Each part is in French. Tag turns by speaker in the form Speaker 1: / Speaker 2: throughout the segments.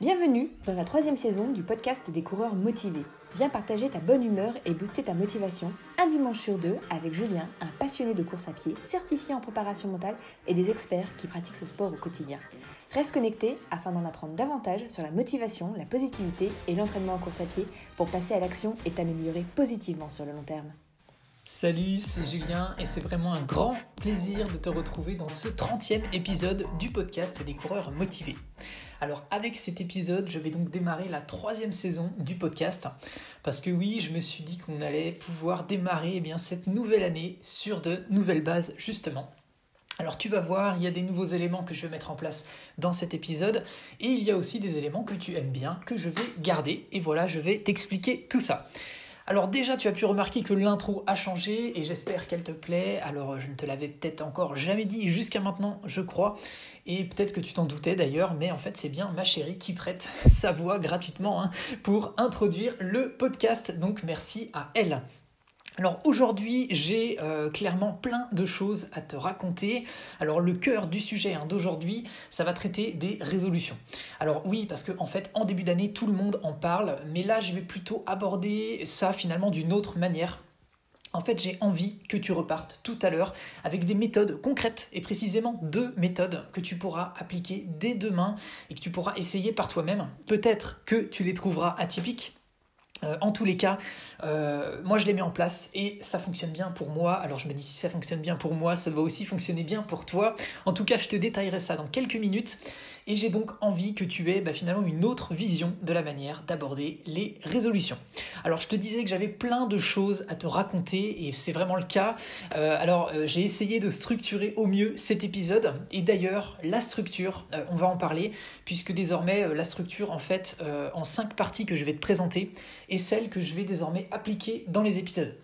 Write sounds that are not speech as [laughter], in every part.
Speaker 1: Bienvenue dans la troisième saison du podcast des coureurs motivés. Viens partager ta bonne humeur et booster ta motivation un dimanche sur deux avec Julien, un passionné de course à pied, certifié en préparation mentale et des experts qui pratiquent ce sport au quotidien. Reste connecté afin d'en apprendre davantage sur la motivation, la positivité et l'entraînement en course à pied pour passer à l'action et t'améliorer positivement sur le long terme.
Speaker 2: Salut, c'est Julien et c'est vraiment un grand plaisir de te retrouver dans ce 30e épisode du podcast des coureurs motivés. Alors avec cet épisode, je vais donc démarrer la troisième saison du podcast parce que oui, je me suis dit qu'on allait pouvoir démarrer eh bien, cette nouvelle année sur de nouvelles bases justement. Alors tu vas voir, il y a des nouveaux éléments que je vais mettre en place dans cet épisode et il y a aussi des éléments que tu aimes bien que je vais garder et voilà, je vais t'expliquer tout ça. Alors déjà, tu as pu remarquer que l'intro a changé et j'espère qu'elle te plaît. Alors je ne te l'avais peut-être encore jamais dit jusqu'à maintenant, je crois. Et peut-être que tu t'en doutais d'ailleurs, mais en fait c'est bien ma chérie qui prête [laughs] sa voix gratuitement hein, pour introduire le podcast. Donc merci à elle. Alors aujourd'hui, j'ai euh, clairement plein de choses à te raconter. Alors le cœur du sujet hein, d'aujourd'hui, ça va traiter des résolutions. Alors oui, parce qu'en en fait, en début d'année, tout le monde en parle, mais là, je vais plutôt aborder ça finalement d'une autre manière. En fait, j'ai envie que tu repartes tout à l'heure avec des méthodes concrètes et précisément deux méthodes que tu pourras appliquer dès demain et que tu pourras essayer par toi-même. Peut-être que tu les trouveras atypiques, euh, en tous les cas, euh, moi je les mets en place et ça fonctionne bien pour moi. Alors je me dis si ça fonctionne bien pour moi, ça doit aussi fonctionner bien pour toi. En tout cas, je te détaillerai ça dans quelques minutes. Et j'ai donc envie que tu aies bah, finalement une autre vision de la manière d'aborder les résolutions. Alors je te disais que j'avais plein de choses à te raconter et c'est vraiment le cas. Euh, alors j'ai essayé de structurer au mieux cet épisode et d'ailleurs la structure, on va en parler puisque désormais la structure en fait en cinq parties que je vais te présenter et celle que je vais désormais appliquer dans les épisodes.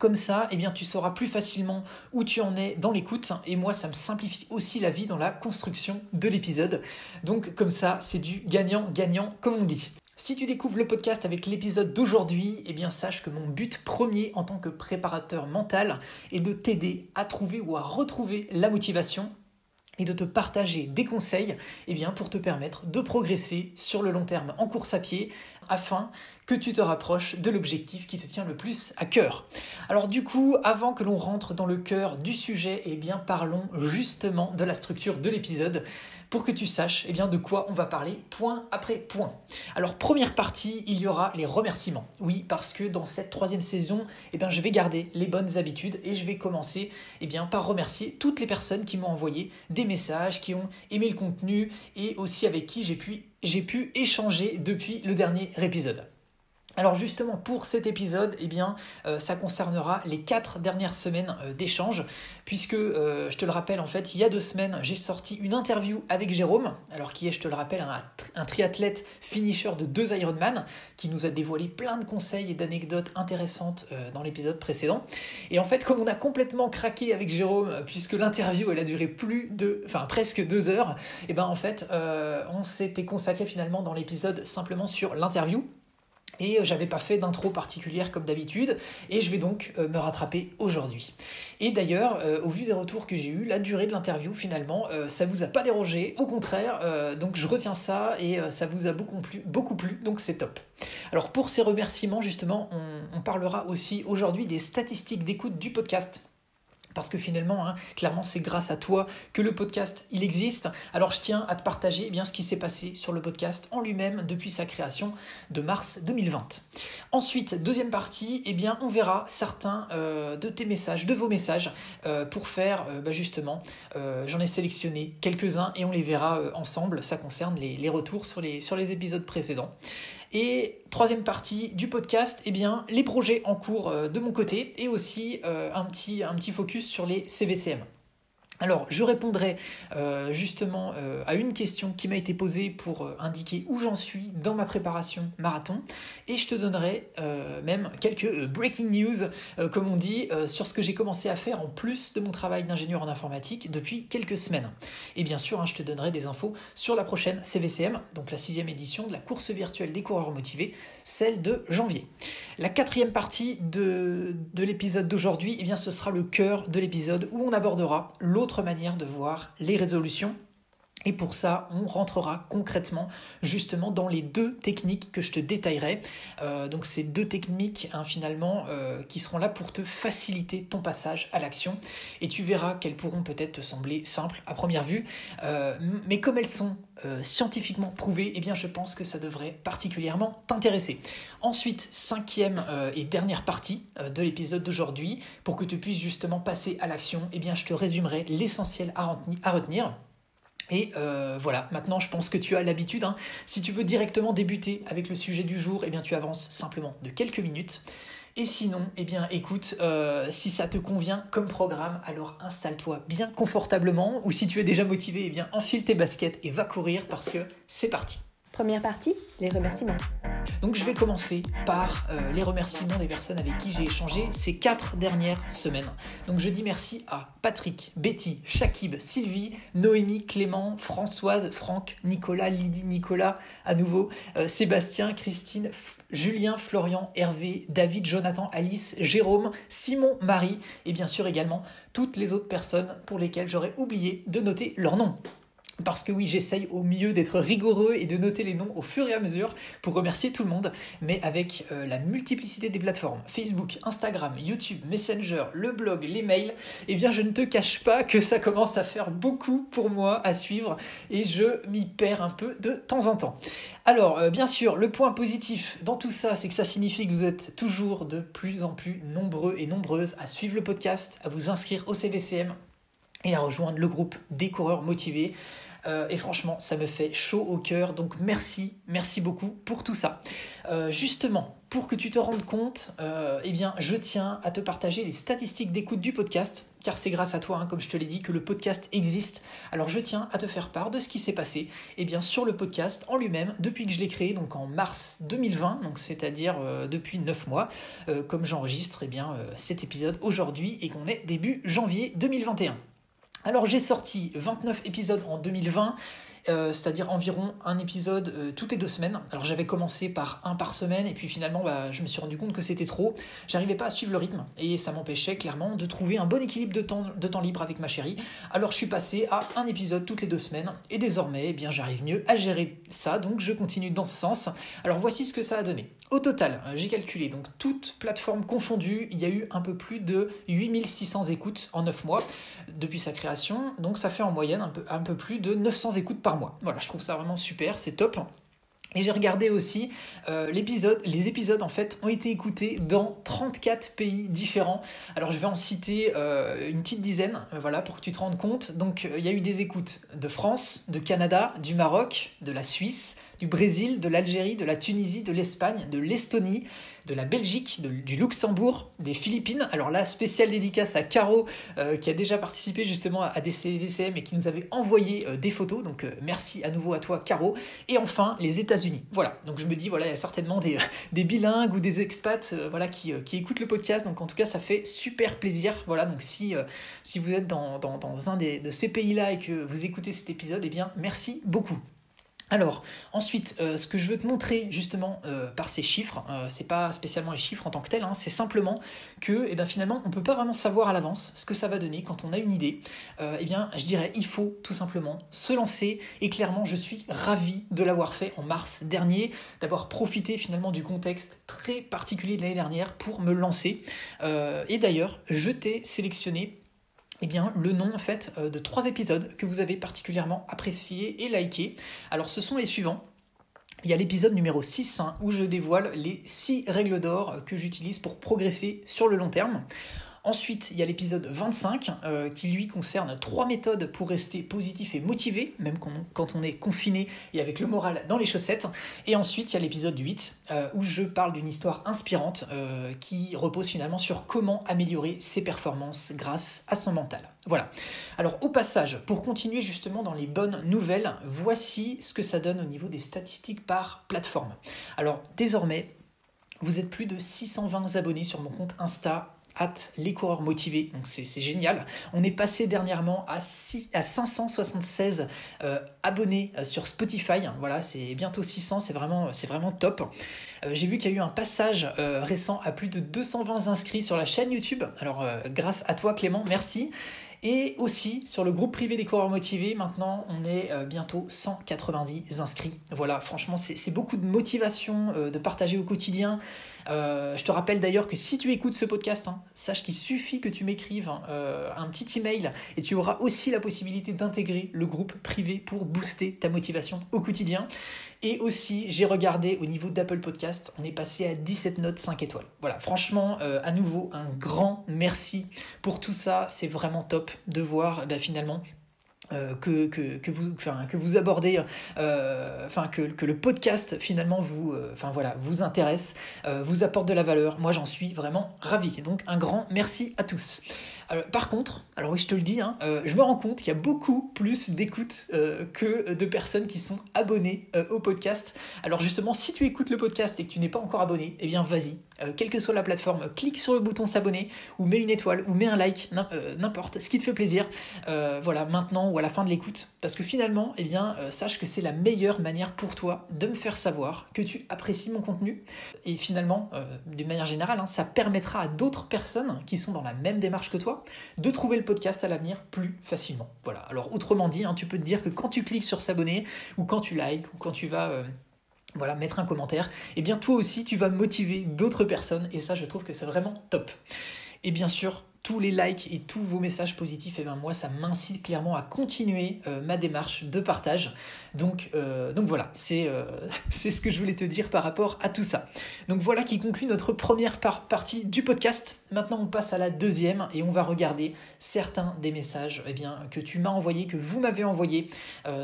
Speaker 2: Comme ça, eh bien, tu sauras plus facilement où tu en es dans l'écoute. Et moi, ça me simplifie aussi la vie dans la construction de l'épisode. Donc, comme ça, c'est du gagnant-gagnant, comme on dit. Si tu découvres le podcast avec l'épisode d'aujourd'hui, eh bien sache que mon but premier en tant que préparateur mental est de t'aider à trouver ou à retrouver la motivation et de te partager des conseils eh bien, pour te permettre de progresser sur le long terme en course à pied afin que tu te rapproches de l'objectif qui te tient le plus à cœur. Alors du coup, avant que l'on rentre dans le cœur du sujet, eh bien parlons justement de la structure de l'épisode pour que tu saches eh bien, de quoi on va parler point après point. Alors première partie, il y aura les remerciements. Oui, parce que dans cette troisième saison, eh bien, je vais garder les bonnes habitudes et je vais commencer eh bien, par remercier toutes les personnes qui m'ont envoyé des messages, qui ont aimé le contenu et aussi avec qui j'ai pu, j'ai pu échanger depuis le dernier épisode. Alors justement pour cet épisode, eh bien, euh, ça concernera les quatre dernières semaines euh, d'échange, puisque euh, je te le rappelle en fait, il y a deux semaines, j'ai sorti une interview avec Jérôme, alors qui est, je te le rappelle, un, triathlète finisher de deux Ironman, qui nous a dévoilé plein de conseils et d'anecdotes intéressantes dans l'épisode précédent. Et en fait, comme on a complètement craqué avec Jérôme, puisque l'interview elle a duré plus de, presque deux heures, et eh ben en fait, on s'était consacré finalement dans l'épisode simplement sur l'interview et euh, j'avais pas fait d'intro particulière comme d'habitude et je vais donc euh, me rattraper aujourd'hui. Et d'ailleurs, euh, au vu des retours que j'ai eu, la durée de l'interview finalement, ça vous a pas dérangé, au contraire, donc je retiens ça et ça vous a beaucoup plu, beaucoup plu donc c'est top. Alors pour ces remerciements justement, on parlera aussi aujourd'hui des statistiques d'écoute du podcast. Parce que finalement, hein, clairement, c'est grâce à toi que le podcast il existe. Alors je tiens à te partager eh bien ce qui s'est passé sur le podcast en lui-même depuis sa création de mars 2020. Ensuite, deuxième partie, eh bien on verra certains euh, de tes messages, de vos messages, euh, pour faire euh, bah, justement. J'en ai sélectionné quelques-uns et on les verra ensemble. Ça concerne les, les retours sur les, sur les épisodes précédents. Et troisième partie du podcast, eh bien, les projets en cours euh, de mon côté et aussi euh, un, petit, un petit focus sur les CVCM. Alors, je répondrai euh, justement euh, à une question qui m'a été posée pour euh, indiquer où j'en suis dans ma préparation marathon et je te donnerai même quelques breaking news, comme on dit, sur ce que j'ai commencé à faire en plus de mon travail d'ingénieur en informatique depuis quelques semaines. Et bien sûr, hein, je te donnerai des infos sur la prochaine CVCM, donc la sixième édition de la course virtuelle des coureurs motivés, celle de janvier. La quatrième partie de, de l'épisode d'aujourd'hui, eh bien, ce sera le cœur de l'épisode où on abordera l'autre manière de voir les résolutions Et pour ça, on rentrera concrètement justement dans les deux techniques que je te détaillerai. Euh, donc ces deux techniques hein, finalement euh, qui seront là pour te faciliter ton passage à l'action. Et tu verras qu'elles pourront peut-être te sembler simples à première vue, euh, mais comme elles sont scientifiquement prouvées, eh bien je pense que ça devrait particulièrement t'intéresser. Ensuite, cinquième et dernière partie de l'épisode d'aujourd'hui, pour que tu puisses justement passer à l'action, eh bien je te résumerai l'essentiel à retenir. Et euh, voilà, maintenant je pense que tu as l'habitude. Hein. Si tu veux directement débuter avec le sujet du jour, eh bien tu avances simplement de quelques minutes. Et sinon, eh bien écoute, euh, si ça te convient comme programme, alors installe-toi bien confortablement. Ou si tu es déjà motivé, eh bien enfile tes baskets et va courir parce que c'est parti.
Speaker 1: Première partie, les remerciements.
Speaker 2: Donc je vais commencer par euh, les remerciements des personnes avec qui j'ai échangé ces quatre dernières semaines. Donc je dis merci à Patrick, Betty, Shakib, Sylvie, Noémie, Clément, Françoise, Franck, Nicolas, Lydie, Nicolas, à nouveau, euh, Sébastien, Christine, Julien, Florian, Hervé, David, Jonathan, Alice, Jérôme, Simon, Marie et bien sûr également toutes les autres personnes pour lesquelles j'aurais oublié de noter leur nom. Parce que oui, j'essaye au mieux d'être rigoureux et de noter les noms au fur et à mesure pour remercier tout le monde, mais avec euh, la multiplicité des plateformes, Facebook, Instagram, YouTube, Messenger, le blog, les mails, eh bien je ne te cache pas que ça commence à faire beaucoup pour moi à suivre et je m'y perds un peu de temps en temps. Alors, euh, bien sûr, le point positif dans tout ça, c'est que ça signifie que vous êtes toujours de plus en plus nombreux et nombreuses à suivre le podcast, à vous inscrire au CVCM et à rejoindre le groupe des coureurs motivés. Euh, et franchement, ça me fait chaud au cœur. Donc merci, merci beaucoup pour tout ça. Euh, justement, pour que tu te rendes compte, euh, eh bien, je tiens à te partager les statistiques d'écoute du podcast, car c'est grâce à toi, hein, comme je te l'ai dit, que le podcast existe. Alors je tiens à te faire part de ce qui s'est passé, eh bien, sur le podcast en lui-même, depuis que je l'ai créé, donc en mars 2020, donc c'est-à-dire depuis 9 mois, comme j'enregistre eh cet épisode aujourd'hui et qu'on est début janvier 2021. Alors j'ai sorti 29 épisodes en 2020, euh, c'est-à-dire environ un épisode euh, toutes les deux semaines. Alors j'avais commencé par un par semaine et puis finalement bah, je me suis rendu compte que c'était trop. J'arrivais pas à suivre le rythme et ça m'empêchait clairement de trouver un bon équilibre de temps, libre avec ma chérie. Alors je suis passé à un épisode toutes les deux semaines et désormais eh bien j'arrive mieux à gérer ça donc je continue dans ce sens. Alors voici ce que ça a donné. Au total, euh, j'ai calculé, donc toutes plateformes confondues, il y a eu un peu plus de 8600 écoutes en 9 mois depuis sa création. Donc ça fait en moyenne un peu, plus de 900 écoutes par mois. Voilà, je trouve ça vraiment super, c'est top. Et j'ai regardé aussi euh, l'épisode, les épisodes en fait ont été écoutés dans 34 pays différents. Alors je vais en citer euh, une petite dizaine, voilà, pour que tu te rendes compte. Donc il y a eu des écoutes de France, de Canada, du Maroc, de la Suisse, du Brésil, de l'Algérie, de la Tunisie, de l'Espagne, de l'Estonie, de la Belgique, du Luxembourg, des Philippines. Alors là, spéciale dédicace à Caro euh, qui a déjà participé justement à des CVCM et qui nous avait envoyé euh, des photos. Donc euh, merci à nouveau à toi Caro. Et enfin, les États-Unis. Voilà, donc je me dis, voilà, il y a certainement des, [laughs] bilingues ou des expats voilà, qui, écoutent le podcast. Donc en tout cas, ça fait super plaisir. Voilà, donc si, si vous êtes dans, dans, dans un des, de ces pays-là et que vous écoutez cet épisode, eh bien merci beaucoup. Alors, ensuite, euh, ce que je veux te montrer justement euh, par ces chiffres, euh, c'est pas spécialement les chiffres en tant que tels, hein, c'est simplement que eh ben, finalement on peut pas vraiment savoir à l'avance ce que ça va donner quand on a une idée. eh bien, je dirais, il faut tout simplement se lancer et clairement, je suis ravi de l'avoir fait en mars dernier, d'avoir profité finalement du contexte très particulier de l'année dernière pour me lancer. et d'ailleurs, je t'ai sélectionné eh bien, le nom fait euh, de trois épisodes que vous avez particulièrement appréciés et likés. Alors ce sont les suivants. Il y a l'épisode numéro 6 hein, où je dévoile les 6 règles d'or que j'utilise pour progresser sur le long terme. Ensuite, il y a l'épisode 25 euh, qui lui concerne trois méthodes pour rester positif et motivé, même quand on, est confiné et avec le moral dans les chaussettes. Et ensuite, il y a l'épisode 8 euh, où je parle d'une histoire inspirante euh, qui repose finalement sur comment améliorer ses performances grâce à son mental. Voilà. Alors au passage, pour continuer justement dans les bonnes nouvelles, voici ce que ça donne au niveau des statistiques par plateforme. Alors désormais, vous êtes plus de 620 abonnés sur mon compte Insta les coureurs motivés. Donc c'est génial. On est passé dernièrement à, 6, à 576 euh, abonnés euh, sur Spotify. Voilà, c'est bientôt 600. C'est vraiment, vraiment top. Euh, j'ai vu qu'il y a eu un passage récent à plus de 220 inscrits sur la chaîne YouTube. Alors grâce à toi Clément, merci. Et aussi sur le groupe privé des coureurs motivés, maintenant on est euh, bientôt 190 inscrits. Voilà, franchement c'est beaucoup de motivation euh, de partager au quotidien. Euh, je te rappelle d'ailleurs que si tu écoutes ce podcast, hein, sache qu'il suffit que tu m'écrives un petit email et tu auras aussi la possibilité d'intégrer le groupe privé pour booster ta motivation au quotidien. Et aussi, j'ai regardé au niveau d'Apple Podcast, on est passé à 17 notes 5 étoiles. Voilà, franchement, à nouveau, un grand merci pour tout ça. C'est vraiment top de voir bah, finalement euh, que, que, que, vous, abordez, euh, que, le podcast finalement vous, euh, voilà, vous intéresse, vous apporte de la valeur. Moi j'en suis vraiment ravi. Donc un grand merci à tous. Par contre, alors oui, je te le dis, hein, je me rends compte qu'il y a beaucoup plus d'écoutes que de personnes qui sont abonnées au podcast. Alors justement, si tu écoutes le podcast et que tu n'es pas encore abonné, eh bien vas-y, euh, quelle que soit la plateforme, clique sur le bouton s'abonner ou mets une étoile ou mets un like, euh, n'importe, ce qui te fait plaisir, euh, voilà, maintenant ou à la fin de l'écoute. Parce que finalement, eh bien, sache que c'est la meilleure manière pour toi de me faire savoir que tu apprécies mon contenu. Et finalement, d'une manière générale, hein, ça permettra à d'autres personnes qui sont dans la même démarche que toi de trouver le podcast à l'avenir plus facilement. Voilà. Alors autrement dit, hein, tu peux te dire que quand tu cliques sur s'abonner ou quand tu likes ou quand tu vas voilà, mettre un commentaire, et eh bien toi aussi tu vas motiver d'autres personnes et ça je trouve que c'est vraiment top. Et bien sûr, tous les likes et tous vos messages positifs, et eh bien moi ça m'incite clairement à continuer euh, ma démarche de partage. Donc, euh, donc voilà, euh, [laughs] c'est ce que je voulais te dire par rapport à tout ça. Donc voilà qui conclut notre première partie du podcast. Maintenant on passe à la deuxième et on va regarder certains des messages eh bien, que tu m'as envoyés, que vous m'avez envoyés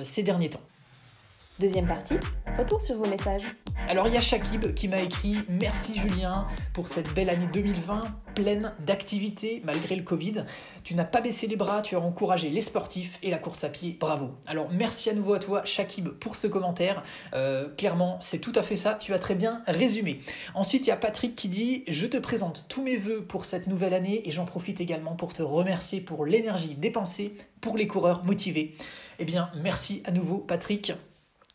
Speaker 2: ces derniers temps.
Speaker 1: Deuxième partie, retour sur vos messages.
Speaker 2: Alors il y a Shakib qui m'a écrit Merci Julien pour cette belle année 2020 pleine d'activités malgré le Covid. Tu n'as pas baissé les bras, tu as encouragé les sportifs et la course à pied. Bravo. Alors merci à nouveau à toi Shakib pour ce commentaire. Euh, clairement c'est tout à fait ça, tu as très bien résumé. Ensuite il y a Patrick qui dit Je te présente tous mes voeux pour cette nouvelle année et j'en profite également pour te remercier pour l'énergie dépensée pour les coureurs motivés. Eh bien merci à nouveau Patrick.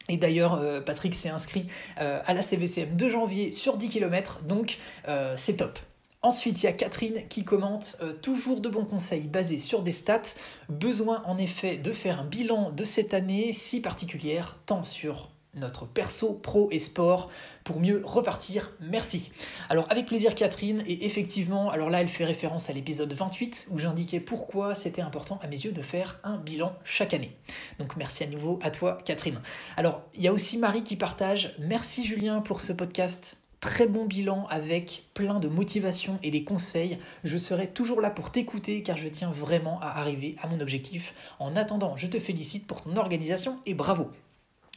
Speaker 2: Et d'ailleurs, euh, Patrick s'est inscrit euh, à la CVCM de janvier sur 10 km, donc euh, c'est top. Ensuite, il y a Catherine qui commente toujours de bons conseils basés sur des stats. Besoin en effet de faire un bilan de cette année si particulière, tant sur notre perso, pro et sport pour mieux repartir. Merci. Alors avec plaisir Catherine, et effectivement, alors là elle fait référence à l'épisode 28 où j'indiquais pourquoi c'était important à mes yeux de faire un bilan chaque année. Donc merci à nouveau à toi Catherine. Alors il y a aussi Marie qui partage, merci Julien pour ce podcast. Très bon bilan avec plein de motivation et des conseils. Je serai toujours là pour t'écouter car je tiens vraiment à arriver à mon objectif. En attendant, je te félicite pour ton organisation et bravo.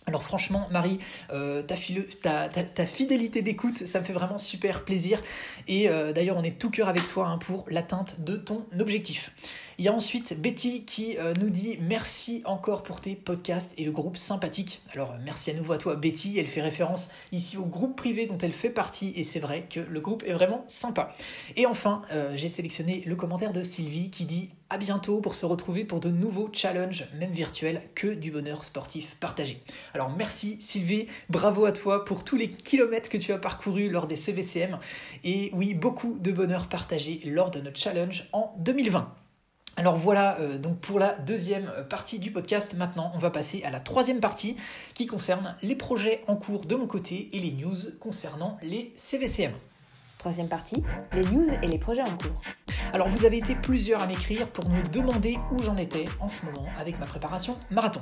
Speaker 2: Alors franchement, Marie, euh, ta, fidélité d'écoute, ça me fait vraiment super plaisir. Et euh, d'ailleurs, on est tout cœur avec toi hein, pour l'atteinte de ton objectif. Il y a ensuite Betty qui euh, nous dit merci encore pour tes podcasts et le groupe sympathique. Alors euh, merci à nouveau à toi Betty, elle fait référence ici au groupe privé dont elle fait partie et c'est vrai que le groupe est vraiment sympa. Et enfin, euh, j'ai sélectionné le commentaire de Sylvie qui dit à bientôt pour se retrouver pour de nouveaux challenges, même virtuels, que du bonheur sportif partagé. Alors merci Sylvie, bravo à toi pour tous les kilomètres que tu as parcourus lors des CVCM et oui, beaucoup de bonheur partagé lors de notre challenge en 2020. Alors voilà euh, donc pour la deuxième partie du podcast. Maintenant, on va passer à la troisième partie qui concerne les projets en cours de mon côté et les news concernant les CVCM.
Speaker 1: Troisième partie, les news et les projets en cours.
Speaker 2: Alors vous avez été plusieurs à m'écrire pour me demander où j'en étais en ce moment avec ma préparation marathon.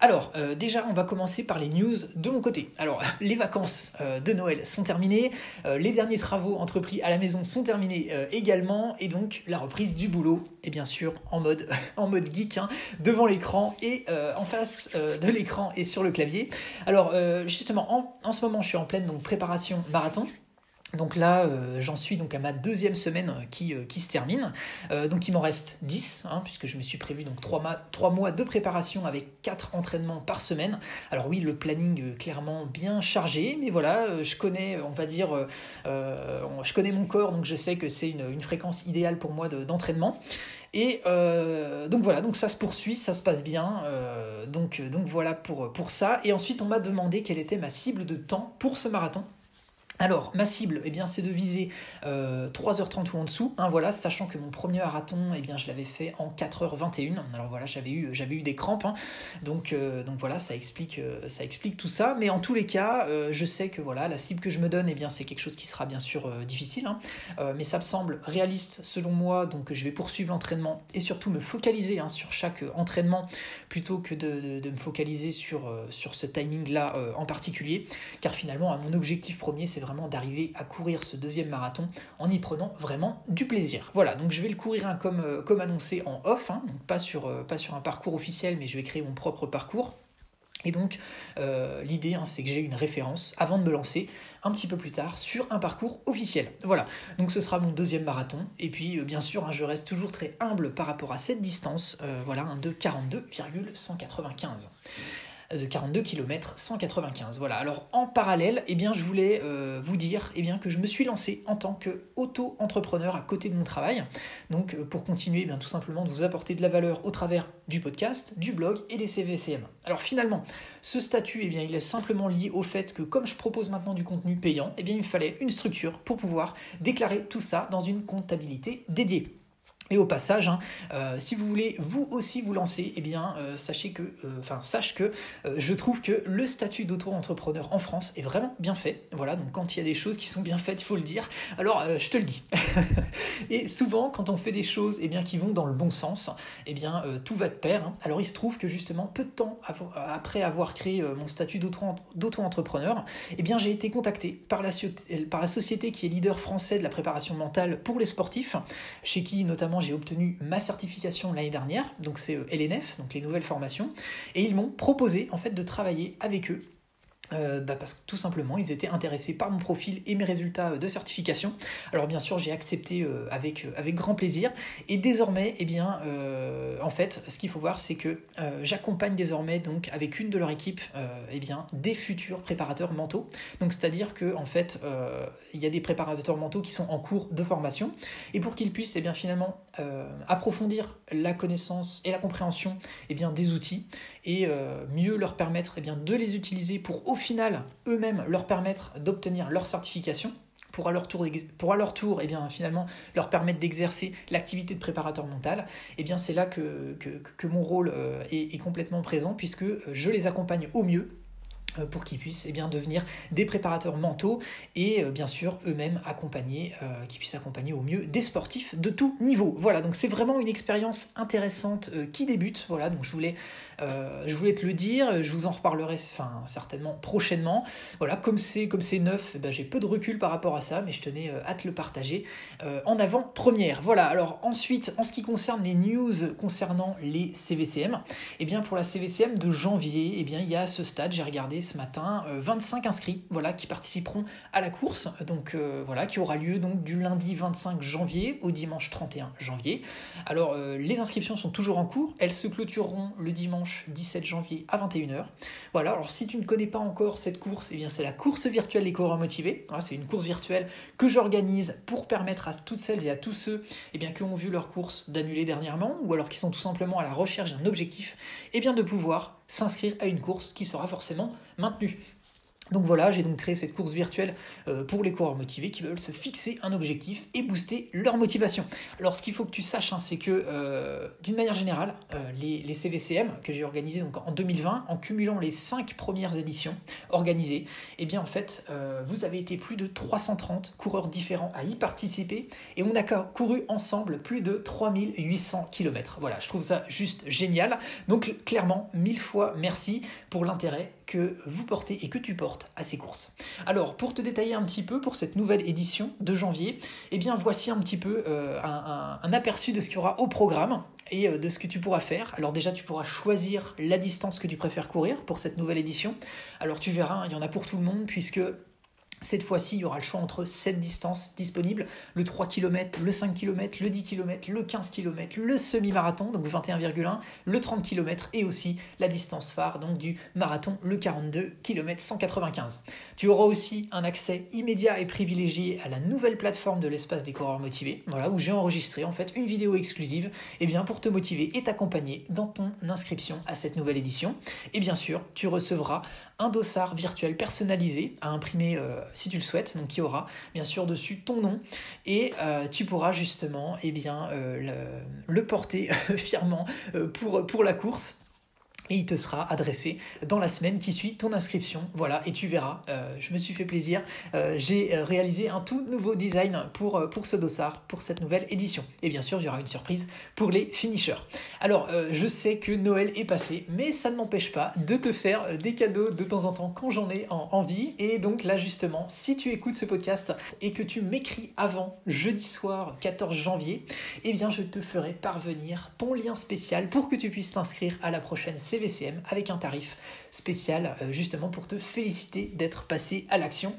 Speaker 2: Alors euh, déjà on va commencer par les news de mon côté. Alors [laughs] les vacances euh, de Noël sont terminées, euh, les derniers travaux entrepris à la maison sont terminés également et donc la reprise du boulot et bien sûr en mode, [laughs] en mode geek hein, devant l'écran et en face de l'écran et sur le clavier. Alors justement en, en, ce moment je suis en pleine préparation marathon. Donc là, euh, j'en suis donc à ma deuxième semaine euh, qui, euh, qui se termine. donc il m'en reste 10, hein, puisque je me suis prévu donc 3, mois, mois de préparation avec 4 entraînements par semaine. Alors oui, le planning clairement bien chargé, mais voilà, je connais, on va dire, je connais mon corps, donc je sais que c'est une, fréquence idéale pour moi d'entraînement. et donc voilà, donc ça se poursuit, ça se passe bien. donc, donc voilà pour, pour ça. Et ensuite, on m'a demandé quelle était ma cible de temps pour ce marathon. Alors, ma cible, eh bien, c'est de viser 3h30 ou en dessous, hein, voilà, sachant que mon premier marathon, eh bien, je l'avais fait en 4h21. Alors voilà, j'avais eu, eu des crampes, hein. donc, donc voilà, ça explique, ça explique tout ça. Mais en tous les cas, je sais que voilà, la cible que je me donne, eh bien, c'est quelque chose qui sera bien sûr difficile, hein. mais ça me semble réaliste selon moi, donc je vais poursuivre l'entraînement et surtout me focaliser sur chaque entraînement plutôt que de, de me focaliser sur, sur ce timing-là en particulier, car finalement, mon objectif premier, c'est vraiment d'arriver à courir ce deuxième marathon en y prenant vraiment du plaisir. Voilà, donc je vais le courir hein, comme, euh, comme annoncé en off, hein, donc pas sur, euh, pas sur un parcours officiel, mais je vais créer mon propre parcours. Et donc euh, l'idée, hein, c'est que j'ai une référence avant de me lancer un petit peu plus tard sur un parcours officiel. Voilà, donc ce sera mon deuxième marathon. Et puis bien sûr, je reste toujours très humble par rapport à cette distance, voilà, de 42,195 de 42 km 195. Voilà. Alors en parallèle, eh bien, je voulais euh, vous dire eh bien, que je me suis lancé en tant qu'auto-entrepreneur à côté de mon travail. Donc euh, pour continuer eh bien, tout simplement de vous apporter de la valeur au travers du podcast, du blog et des CVCM. Alors finalement, ce statut eh il est simplement lié au fait que comme je propose maintenant du contenu payant, eh bien, il me fallait une structure pour pouvoir déclarer tout ça dans une comptabilité dédiée. Et au passage, hein, euh, si vous voulez vous aussi vous lancer, eh bien, euh, sachez que, euh, enfin, sache que je trouve que le statut d'auto-entrepreneur en France est vraiment bien fait. Voilà, donc quand il y a des choses qui sont bien faites, il faut le dire. Alors, je te le dis. [laughs] et souvent, quand on fait des choses, eh bien, qui vont dans le bon sens, eh bien, tout va de pair. Hein. Alors, il se trouve que justement, peu de temps après avoir créé mon statut d'auto-entrepreneur, eh bien, j'ai été contacté par la, par la société qui est leader français de la préparation mentale pour les sportifs, chez qui notamment j'ai obtenu ma certification l'année dernière, donc c'est euh, LNF, donc les nouvelles formations, et ils m'ont proposé en fait de travailler avec eux euh, bah, parce que tout simplement ils étaient intéressés par mon profil et mes résultats euh, de certification. Alors bien sûr j'ai accepté avec, avec grand plaisir et désormais eh bien en fait ce qu'il faut voir c'est que j'accompagne désormais donc avec une de leur équipe eh bien des futurs préparateurs mentaux. Donc c'est-à-dire que en fait il y a des préparateurs mentaux qui sont en cours de formation et pour qu'ils puissent eh bien finalement approfondir la connaissance et la compréhension eh bien des outils et mieux leur permettre eh bien de les utiliser pour au final eux-mêmes leur permettre d'obtenir leur certification pour à leur tour, pour eh bien, finalement leur permettre d'exercer l'activité de préparateur mental, eh bien c'est là que, mon rôle euh, est, complètement présent puisque je les accompagne au mieux euh, pour qu'ils puissent eh bien, devenir des préparateurs mentaux et euh, bien sûr eux-mêmes accompagner, euh, qui puissent accompagner au mieux des sportifs de tout niveau. Voilà, donc c'est vraiment une expérience intéressante qui débute. Voilà, donc je voulais, je voulais te le dire, je vous en reparlerai enfin, certainement prochainement. Voilà, comme c'est comme c'est neuf, eh ben, j'ai peu de recul par rapport à ça, mais je tenais à te le partager en avant première. Voilà, alors ensuite, en ce qui concerne les news concernant les CVCM, eh bien pour la CVCM de janvier, eh bien il y a ce stade, j'ai regardé ce matin 25 euh, inscrits voilà, qui participeront à la course, donc euh, voilà, qui aura lieu donc du lundi 25 janvier au dimanche 31 janvier. Alors euh, les inscriptions sont toujours en cours, elles se clôtureront le dimanche 17 janvier à 21h. Voilà, alors si tu ne connais pas encore cette course, eh bien c'est la course virtuelle des coureurs motivés. c'est une course virtuelle que j'organise pour permettre à toutes celles et à tous ceux eh bien, qui ont vu leur course d'annuler dernièrement ou alors qui sont tout simplement à la recherche d'un objectif, eh bien de pouvoir s'inscrire à une course qui sera forcément maintenue. Donc voilà, j'ai donc créé cette course virtuelle euh, pour les coureurs motivés qui veulent se fixer un objectif et booster leur motivation. Alors ce qu'il faut que tu saches, hein, c'est que euh, d'une manière générale, euh, les, CVCM que j'ai organisés donc en 2020, en cumulant les 5 premières éditions organisées, eh bien en fait, vous avez été plus de 330 coureurs différents à y participer et on a couru ensemble plus de 3800 km. Voilà, je trouve ça juste génial. Donc clairement, mille fois merci pour l'intérêt que vous portez et que tu portes à ces courses. Alors, pour te détailler un petit peu pour cette nouvelle édition de janvier, eh bien, voici un petit peu euh, un, aperçu de ce qu'il y aura au programme et euh, de ce que tu pourras faire. Alors déjà, tu pourras choisir la distance que tu préfères courir pour cette nouvelle édition. Alors, tu verras, il y en a pour tout le monde puisque cette fois-ci, il y aura le choix entre 7 distances disponibles, le 3 km, le 5 km, le 10 km, le 15 km, le semi-marathon, donc 21,1, le 30 km et aussi la distance phare donc du marathon, le 42 km 195. Tu auras aussi un accès immédiat et privilégié à la nouvelle plateforme de l'espace des coureurs motivés, voilà, où j'ai enregistré en fait une vidéo exclusive eh bien, pour te motiver et t'accompagner dans ton inscription à cette nouvelle édition. Et bien sûr, tu recevras un dossard virtuel personnalisé à imprimer si tu le souhaites, donc qui aura bien sûr dessus ton nom. Et tu pourras justement eh bien, le, le, porter [laughs] fièrement pour la course et il te sera adressé dans la semaine qui suit ton inscription. Voilà, et tu verras, euh, je me suis fait plaisir. Euh, j'ai euh, réalisé un tout nouveau design pour, pour ce dossard, pour cette nouvelle édition. Et bien sûr, il y aura une surprise pour les finishers. Alors, je sais que Noël est passé, mais ça ne m'empêche pas de te faire des cadeaux de temps en temps quand j'en ai envie. Et donc là, justement, si tu écoutes ce podcast et que tu m'écris avant jeudi soir 14 janvier, eh bien, je te ferai parvenir ton lien spécial pour que tu puisses t'inscrire à la prochaine série Avec un tarif spécial euh, justement pour te féliciter d'être passé à l'action.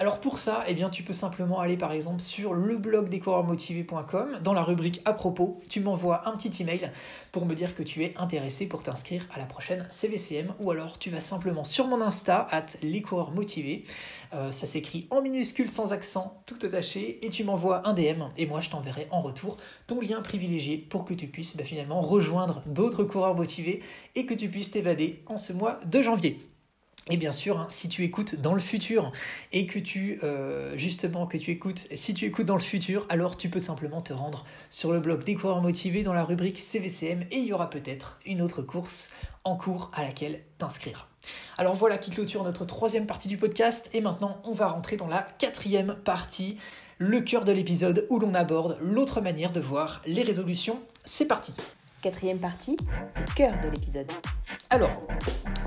Speaker 2: Alors pour ça, eh tu peux simplement aller par exemple sur le blog des motivés.com dans la rubrique à propos, tu m'envoies un petit email pour me dire que tu es intéressé pour t'inscrire à la prochaine CVCM ou alors tu vas simplement sur mon Insta at les coureurs motivés. Euh, ça s'écrit en minuscule sans accent, tout attaché, et tu m'envoies un DM et moi je t'enverrai en retour ton lien privilégié pour que tu puisses bah, finalement rejoindre d'autres coureurs motivés et que tu puisses t'évader en ce mois de janvier. Et bien sûr, hein, si tu écoutes dans le futur et que tu euh, justement que tu écoutes, si tu écoutes dans le futur, alors tu peux simplement te rendre sur le blog des coureurs motivés dans la rubrique CVCM et il y aura peut-être une autre course en cours à laquelle t'inscrire. Alors voilà qui clôture notre troisième partie du podcast et maintenant on va rentrer dans la quatrième partie, le cœur de l'épisode où l'on aborde l'autre manière de voir les résolutions. C'est parti.
Speaker 1: Quatrième partie, le cœur de l'épisode.
Speaker 2: Alors,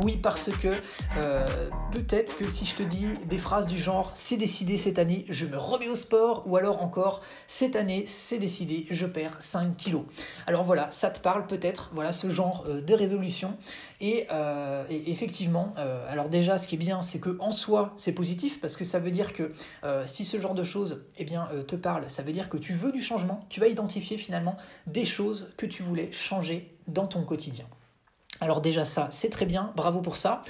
Speaker 2: oui, parce que euh, peut-être que si je te dis des phrases du genre c'est décidé cette année, je me remets au sport, ou alors encore cette année c'est décidé, je perds 5 kilos. Alors voilà, ça te parle peut-être, voilà ce genre euh, de résolution. Et, euh, effectivement, alors déjà ce qui est bien, c'est que en soi c'est positif parce que ça veut dire que si ce genre de choses eh bien, te parle, ça veut dire que tu veux du changement, tu vas identifier finalement des choses que tu voulais changer dans ton quotidien. Alors déjà ça, c'est très bien, bravo pour ça.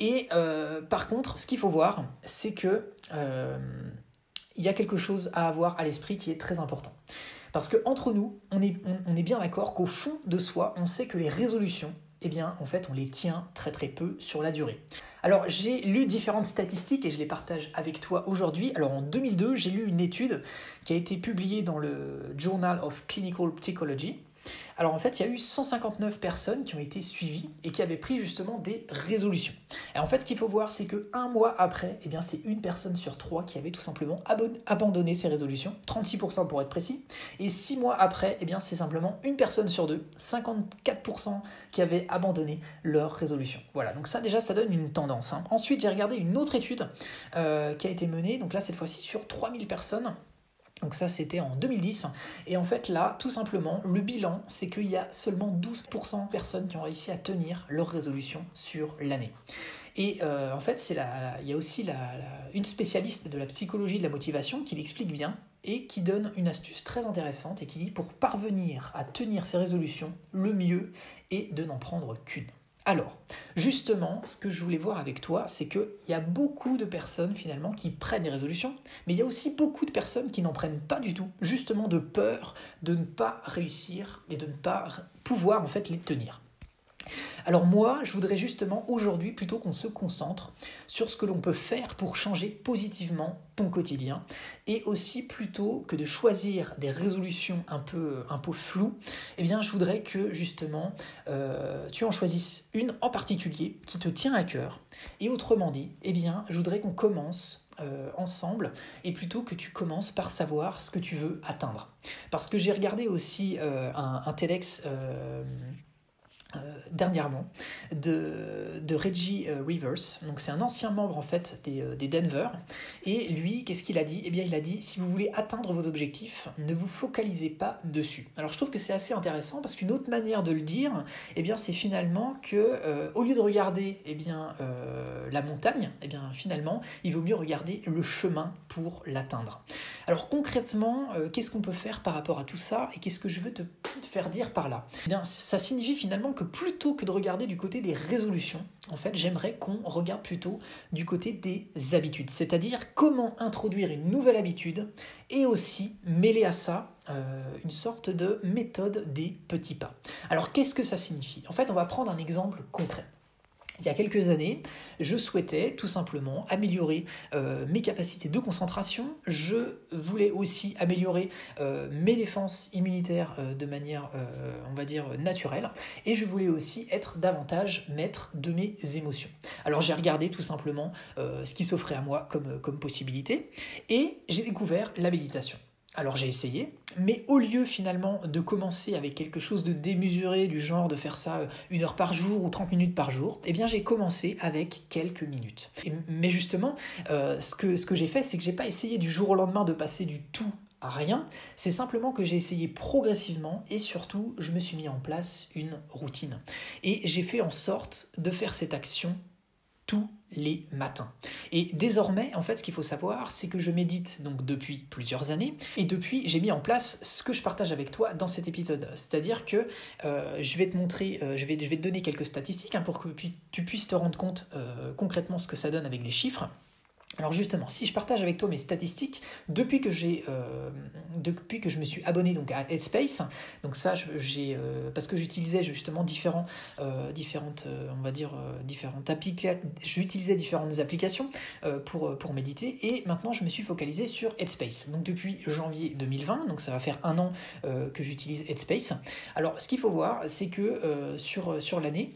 Speaker 2: Et euh, par contre, ce qu'il faut voir, c'est que euh, il y a quelque chose à avoir à l'esprit qui est très important. Parce que entre nous, on est, on, est bien d'accord qu'au fond de soi, on sait que les résolutions, eh bien, en fait, on les tient très très peu sur la durée. Alors, j'ai lu différentes statistiques et je les partage avec toi aujourd'hui. Alors, en 2002, j'ai lu une étude qui a été publiée dans le Journal of Clinical Psychology alors en fait, il y a eu 159 personnes qui ont été suivies et qui avaient pris justement des résolutions. Et en fait, ce qu'il faut voir, c'est que un mois après, eh bien, c'est une personne sur trois qui avait tout simplement abandonné ses résolutions, 36% pour être précis. Et six mois après, eh bien, c'est simplement une personne sur deux, 54% qui avaient abandonné leur résolution. Voilà, donc ça déjà, ça donne une tendance. Hein. Ensuite, j'ai regardé une autre étude euh, qui a été menée, donc là, cette fois-ci sur 3000 personnes donc ça, c'était en 2010. Et en fait, là, tout simplement, le bilan, c'est qu'il y a seulement 12% de personnes qui ont réussi à tenir leur résolution sur l'année. Et euh, en fait, c'est il y a aussi une spécialiste de la psychologie de la motivation qui l'explique bien et qui donne une astuce très intéressante et qui dit pour parvenir à tenir ses résolutions, le mieux est de n'en prendre qu'une. Alors, justement, ce que je voulais voir avec toi, c'est qu'il y a beaucoup de personnes finalement qui prennent des résolutions, mais il y a aussi beaucoup de personnes qui n'en prennent pas du tout, justement de peur de ne pas réussir et de ne pas pouvoir en fait les tenir. Alors moi, je voudrais justement aujourd'hui plutôt qu'on se concentre sur ce que l'on peut faire pour changer positivement ton quotidien et aussi plutôt que de choisir des résolutions un peu, floues, eh bien je voudrais que justement euh, tu en choisisses une en particulier qui te tient à cœur. Et autrement dit, eh bien je voudrais qu'on commence euh, ensemble et plutôt que tu commences par savoir ce que tu veux atteindre. Parce que j'ai regardé aussi euh, un, TEDx dernièrement de, Reggie euh, Rivers. Donc c'est un ancien membre en fait des, euh, Denver. Et lui, qu'est-ce qu'il a dit? Eh bien il a dit, si vous voulez atteindre vos objectifs, ne vous focalisez pas dessus. Alors je trouve que c'est assez intéressant parce qu'une autre manière de le dire, eh bien c'est finalement que au lieu de regarder eh bien, la montagne, eh bien finalement il vaut mieux regarder le chemin pour l'atteindre. Alors concrètement, qu'est-ce qu'on peut faire par rapport à tout ça et qu'est-ce que je veux te faire dire par là? Eh bien ça signifie finalement que plutôt que de regarder du côté des résolutions, en fait, j'aimerais qu'on regarde plutôt du côté des habitudes, c'est-à-dire comment introduire une nouvelle habitude et aussi mêler à ça euh, une sorte de méthode des petits pas. Alors, qu'est-ce que ça signifie? En fait, on va prendre un exemple concret. Il y a quelques années, je souhaitais tout simplement améliorer euh, mes capacités de concentration. Je voulais aussi améliorer euh, mes défenses immunitaires euh, de manière, on va dire, naturelle. Et je voulais aussi être davantage maître de mes émotions. Alors j'ai regardé tout simplement ce qui s'offrait à moi comme, comme possibilité. Et j'ai découvert la méditation. Alors j'ai essayé, mais au lieu finalement de commencer avec quelque chose de démesuré, du genre de faire ça euh, une heure par jour ou 30 minutes par jour, eh bien j'ai commencé avec quelques minutes. mais justement, euh, ce que, ce que j'ai fait, c'est que j'ai pas essayé du jour au lendemain de passer du tout à rien, c'est simplement que j'ai essayé progressivement et surtout je me suis mis en place une routine. Et j'ai fait en sorte de faire cette action tous les matins. Et désormais, en fait, ce qu'il faut savoir, c'est que je médite donc depuis plusieurs années, et depuis, j'ai mis en place ce que je partage avec toi dans cet épisode. C'est-à-dire que euh, je vais te montrer, euh, je, vais, je vais te donner quelques statistiques hein, pour que tu puisses te rendre compte euh, concrètement ce que ça donne avec les chiffres. Alors justement, si je partage avec toi mes statistiques, depuis que euh, je me suis abonné à Headspace, donc ça, euh, parce que j'utilisais justement euh, différentes, on va dire différentes applications, différentes applications pour méditer, et maintenant je me suis focalisé sur Headspace. Donc depuis janvier 2020, donc ça va faire un an que j'utilise Headspace. Alors ce qu'il faut voir, c'est que sur l'année,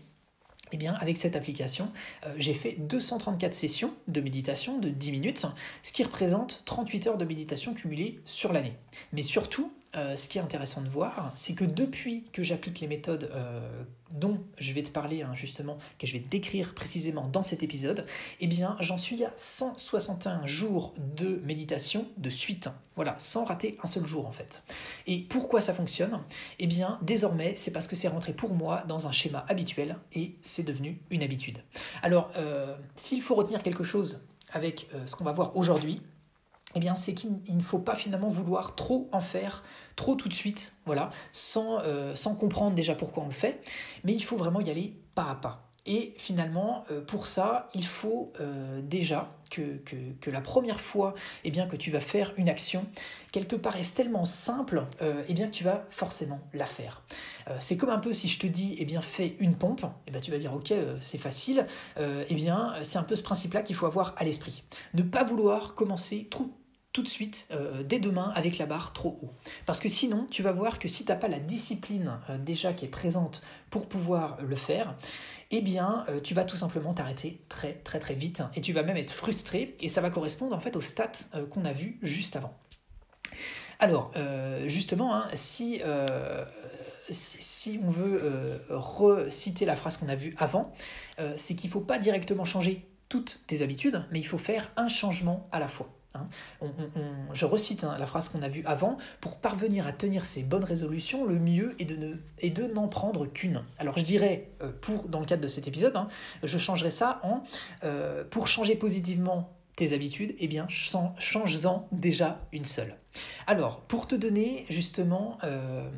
Speaker 2: eh bien, avec cette application, euh, j'ai fait 234 sessions de méditation de 10 minutes, ce qui représente 38 heures de méditation cumulées sur l'année. Mais surtout, euh, ce qui est intéressant de voir, c'est que depuis que j'applique les méthodes euh, dont je vais te parler hein, justement, que je vais te décrire précisément dans cet épisode, eh bien j'en suis à 161 jours de méditation de suite. Voilà, sans rater un seul jour en fait. Et pourquoi ça fonctionne? Eh bien désormais c'est parce que c'est rentré pour moi dans un schéma habituel et c'est devenu une habitude. Alors euh, s'il faut retenir quelque chose avec ce qu'on va voir aujourd'hui, eh bien, c'est qu'il ne faut pas finalement vouloir trop en faire, trop tout de suite, voilà, sans, euh, sans comprendre déjà pourquoi on le fait, mais il faut vraiment y aller pas à pas. Et finalement, euh, pour ça, il faut euh, déjà que, que, la première fois eh bien, que tu vas faire une action, qu'elle te paraisse tellement simple, eh bien, que tu vas forcément la faire. c'est comme un peu si je te dis, eh bien, fais une pompe, eh bien, tu vas dire, ok, c'est facile. eh bien, c'est un peu ce principe-là qu'il faut avoir à l'esprit. Ne pas vouloir commencer trop tout de suite, euh, dès demain, avec la barre trop haut. Parce que sinon, tu vas voir que si tu n'as pas la discipline euh, déjà qui est présente pour pouvoir le faire, eh bien, euh, tu vas tout simplement t'arrêter très très très vite et tu vas même être frustré et ça va correspondre en fait aux stats qu'on a vu juste avant. Alors, justement, hein, si, si, on veut reciter la phrase qu'on a vue avant, c'est qu'il ne faut pas directement changer toutes tes habitudes, mais il faut faire un changement à la fois. Hein. je recite hein, la phrase qu'on a vue avant, pour parvenir à tenir ces bonnes résolutions, le mieux est de, ne, de n'en prendre qu'une. Alors je dirais, euh, pour, dans le cadre de cet épisode, hein, je changerai ça en, euh, pour changer positivement tes habitudes, eh bien, change-en déjà une seule. Alors, pour te donner justement euh,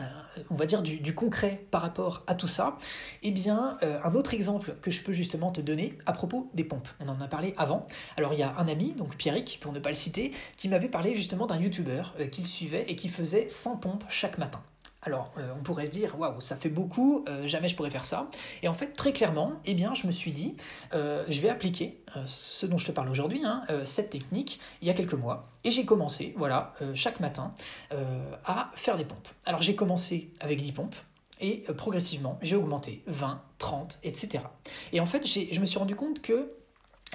Speaker 2: euh, on va dire du, concret par rapport à tout ça, eh bien, euh, un autre exemple que je peux justement te donner à propos des pompes. On en a parlé avant. Alors, il y a un ami, donc Pierrick, pour ne pas le citer, qui m'avait parlé justement d'un YouTuber euh, qu'il suivait et qui faisait 100 pompes chaque matin. Alors, euh, on pourrait se dire, waouh, ça fait beaucoup, euh, jamais je pourrais faire ça. Et en fait, très clairement, eh bien, je me suis dit, euh, je vais appliquer ce dont je te parle aujourd'hui, hein, cette technique, il y a quelques mois. Et j'ai commencé, voilà, chaque matin, à faire des pompes. Alors, j'ai commencé avec 10 pompes. Et progressivement, j'ai augmenté 20, 30, etc. Et en fait, je me suis rendu compte que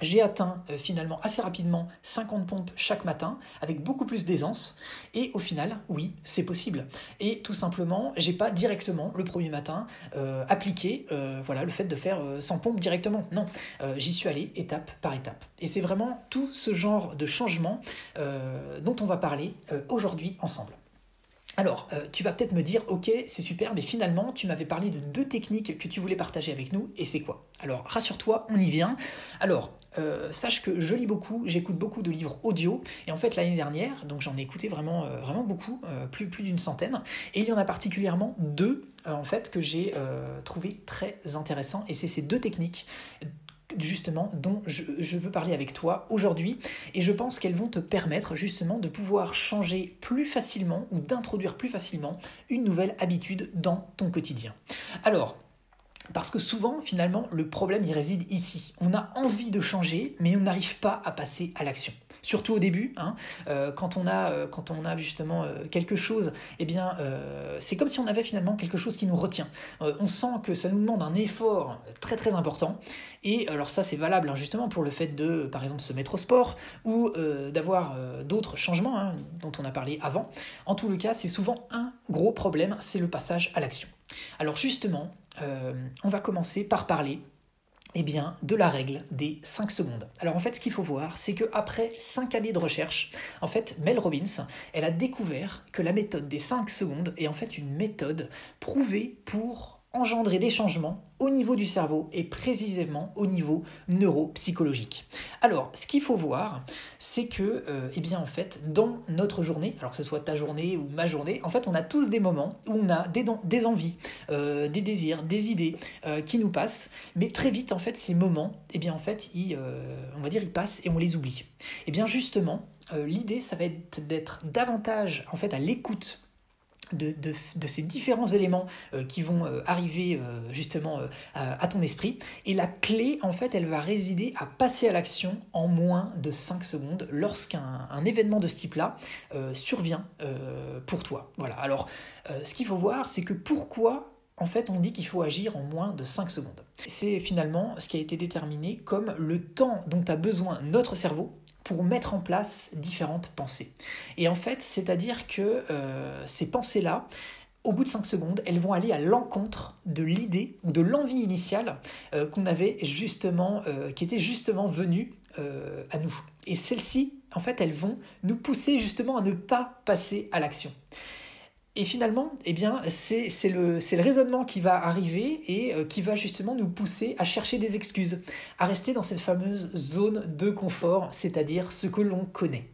Speaker 2: j'ai atteint euh, finalement assez rapidement 50 pompes chaque matin avec beaucoup plus d'aisance. Et au final oui c'est possible. Et tout simplement j'ai pas directement le premier matin euh, appliqué euh, voilà le fait de faire 100 pompes directement. Non j'y suis allé étape par étape. Et c'est vraiment tout ce genre de changement dont on va parler aujourd'hui ensemble. Alors, tu vas peut-être me dire, ok, c'est super, mais finalement, tu m'avais parlé de deux techniques que tu voulais partager avec nous, et c'est quoi? Alors, rassure-toi, on y vient. Alors, euh, sache que je lis beaucoup, j'écoute beaucoup de livres audio, et en fait l'année dernière, donc j'en ai écouté vraiment, euh, vraiment beaucoup, euh, plus, plus d'une centaine, et il y en a particulièrement deux en fait que j'ai trouvé très intéressants, et c'est ces deux techniques justement dont je, je, veux parler avec toi aujourd'hui. Et je pense qu'elles vont te permettre justement de pouvoir changer plus facilement ou d'introduire plus facilement une nouvelle habitude dans ton quotidien. Alors, parce que souvent, finalement, le problème, il réside ici. On a envie de changer, mais on n'arrive pas à passer à l'action surtout au début, hein, euh, quand, on a, euh, quand on a justement euh, quelque chose, eh bien, c'est comme si on avait finalement quelque chose qui nous retient. on sent que ça nous demande un effort très très important. Et alors ça, c'est valable hein, justement pour le fait de, par exemple, se mettre au sport ou d'avoir d'autres changements hein, dont on a parlé avant. En tout le cas, c'est souvent un gros problème, c'est le passage à l'action. Alors justement, on va commencer par parler eh bien, de la règle des 5 secondes. Alors en fait, ce qu'il faut voir, c'est qu'après 5 années de recherche, en fait, Mel Robbins, elle a découvert que la méthode des 5 secondes est en fait une méthode prouvée pour engendrer des changements au niveau du cerveau et précisément au niveau neuropsychologique. Alors, ce qu'il faut voir, c'est que, euh, eh bien, en fait, dans notre journée, alors que ce soit ta journée ou ma journée, en fait, on a tous des moments où on a des, envies, euh, des désirs, des idées euh, qui nous passent, mais très vite, en fait, ces moments, eh bien, en fait, ils, on va dire, ils passent et on les oublie. Eh bien, justement, l'idée, ça va être d'être davantage, en fait, à l'écoute de, ces différents éléments euh, qui vont euh, arriver euh, justement à, ton esprit. Et la clé, en fait, elle va résider à passer à l'action en moins de 5 secondes lorsqu'un événement de ce type-là survient pour toi. Voilà. Alors, ce qu'il faut voir, c'est que pourquoi en fait, on dit qu'il faut agir en moins de 5 secondes? C'est finalement ce qui a été déterminé comme le temps dont a besoin notre cerveau pour mettre en place différentes pensées. Et en fait, c'est-à-dire que euh, ces pensées-là, au bout de 5 secondes, elles vont aller à l'encontre de l'idée ou de l'envie initiale euh, qu'on avait justement, euh, qui était justement venue à nous. Et celles-ci, en fait, elles vont nous pousser justement à ne pas passer à l'action. Et finalement, eh bien, c'est, le, raisonnement qui va arriver et euh, qui va justement nous pousser à chercher des excuses, à rester dans cette fameuse zone de confort, c'est-à-dire ce que l'on connaît.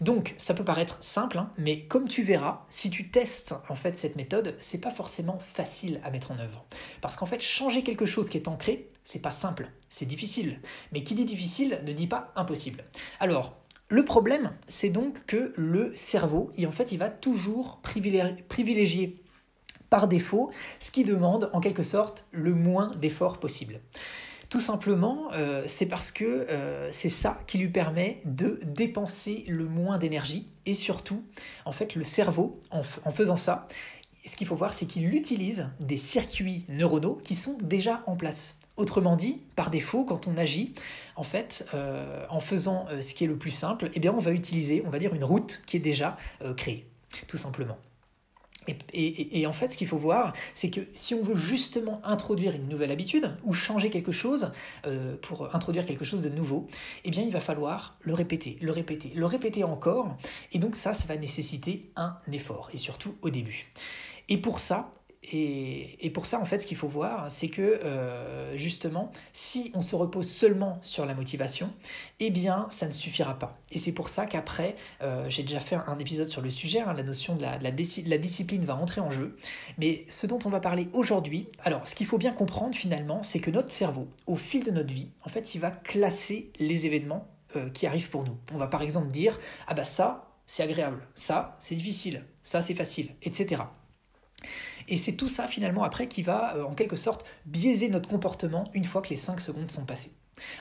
Speaker 2: Donc, ça peut paraître simple, hein, mais comme tu verras, si tu testes en fait cette méthode, c'est pas forcément facile à mettre en œuvre. Parce qu'en fait, changer quelque chose qui est ancré, c'est pas simple, c'est difficile. Mais qui dit difficile ne dit pas impossible. Alors, le problème, c'est donc que le cerveau, en fait, il va toujours privilégier par défaut ce qui demande en quelque sorte le moins d'efforts possible. Tout simplement, euh, c'est parce que euh, c'est ça qui lui permet de dépenser le moins d'énergie et surtout, en fait, le cerveau, en faisant ça, ce qu'il faut voir, c'est qu'il utilise des circuits neuronaux qui sont déjà en place. Autrement dit, par défaut, quand on agit, en fait, euh, en faisant euh, ce qui est le plus simple, eh bien, on va utiliser, on va dire, une route qui est déjà euh, créée, tout simplement. Et, en fait, ce qu'il faut voir, c'est que si on veut justement introduire une nouvelle habitude ou changer quelque chose pour introduire quelque chose de nouveau, eh bien, il va falloir le répéter, le répéter, le répéter encore. Et donc ça, ça va nécessiter un effort, et surtout au début. Et pour ça, et, pour ça, en fait, ce qu'il faut voir, c'est que euh, justement, si on se repose seulement sur la motivation, eh bien, ça ne suffira pas. Et c'est pour ça qu'après, euh, j'ai déjà fait un épisode sur le sujet, hein, la notion de la, discipline va entrer en jeu. Mais ce dont on va parler aujourd'hui, alors, ce qu'il faut bien comprendre finalement, c'est que notre cerveau, au fil de notre vie, en fait, il va classer les événements euh, qui arrivent pour nous. On va par exemple dire, ah bah ça, c'est agréable, ça, c'est difficile, ça, c'est facile, etc. Et c'est tout ça finalement après qui va euh, en quelque sorte biaiser notre comportement une fois que les 5 secondes sont passées.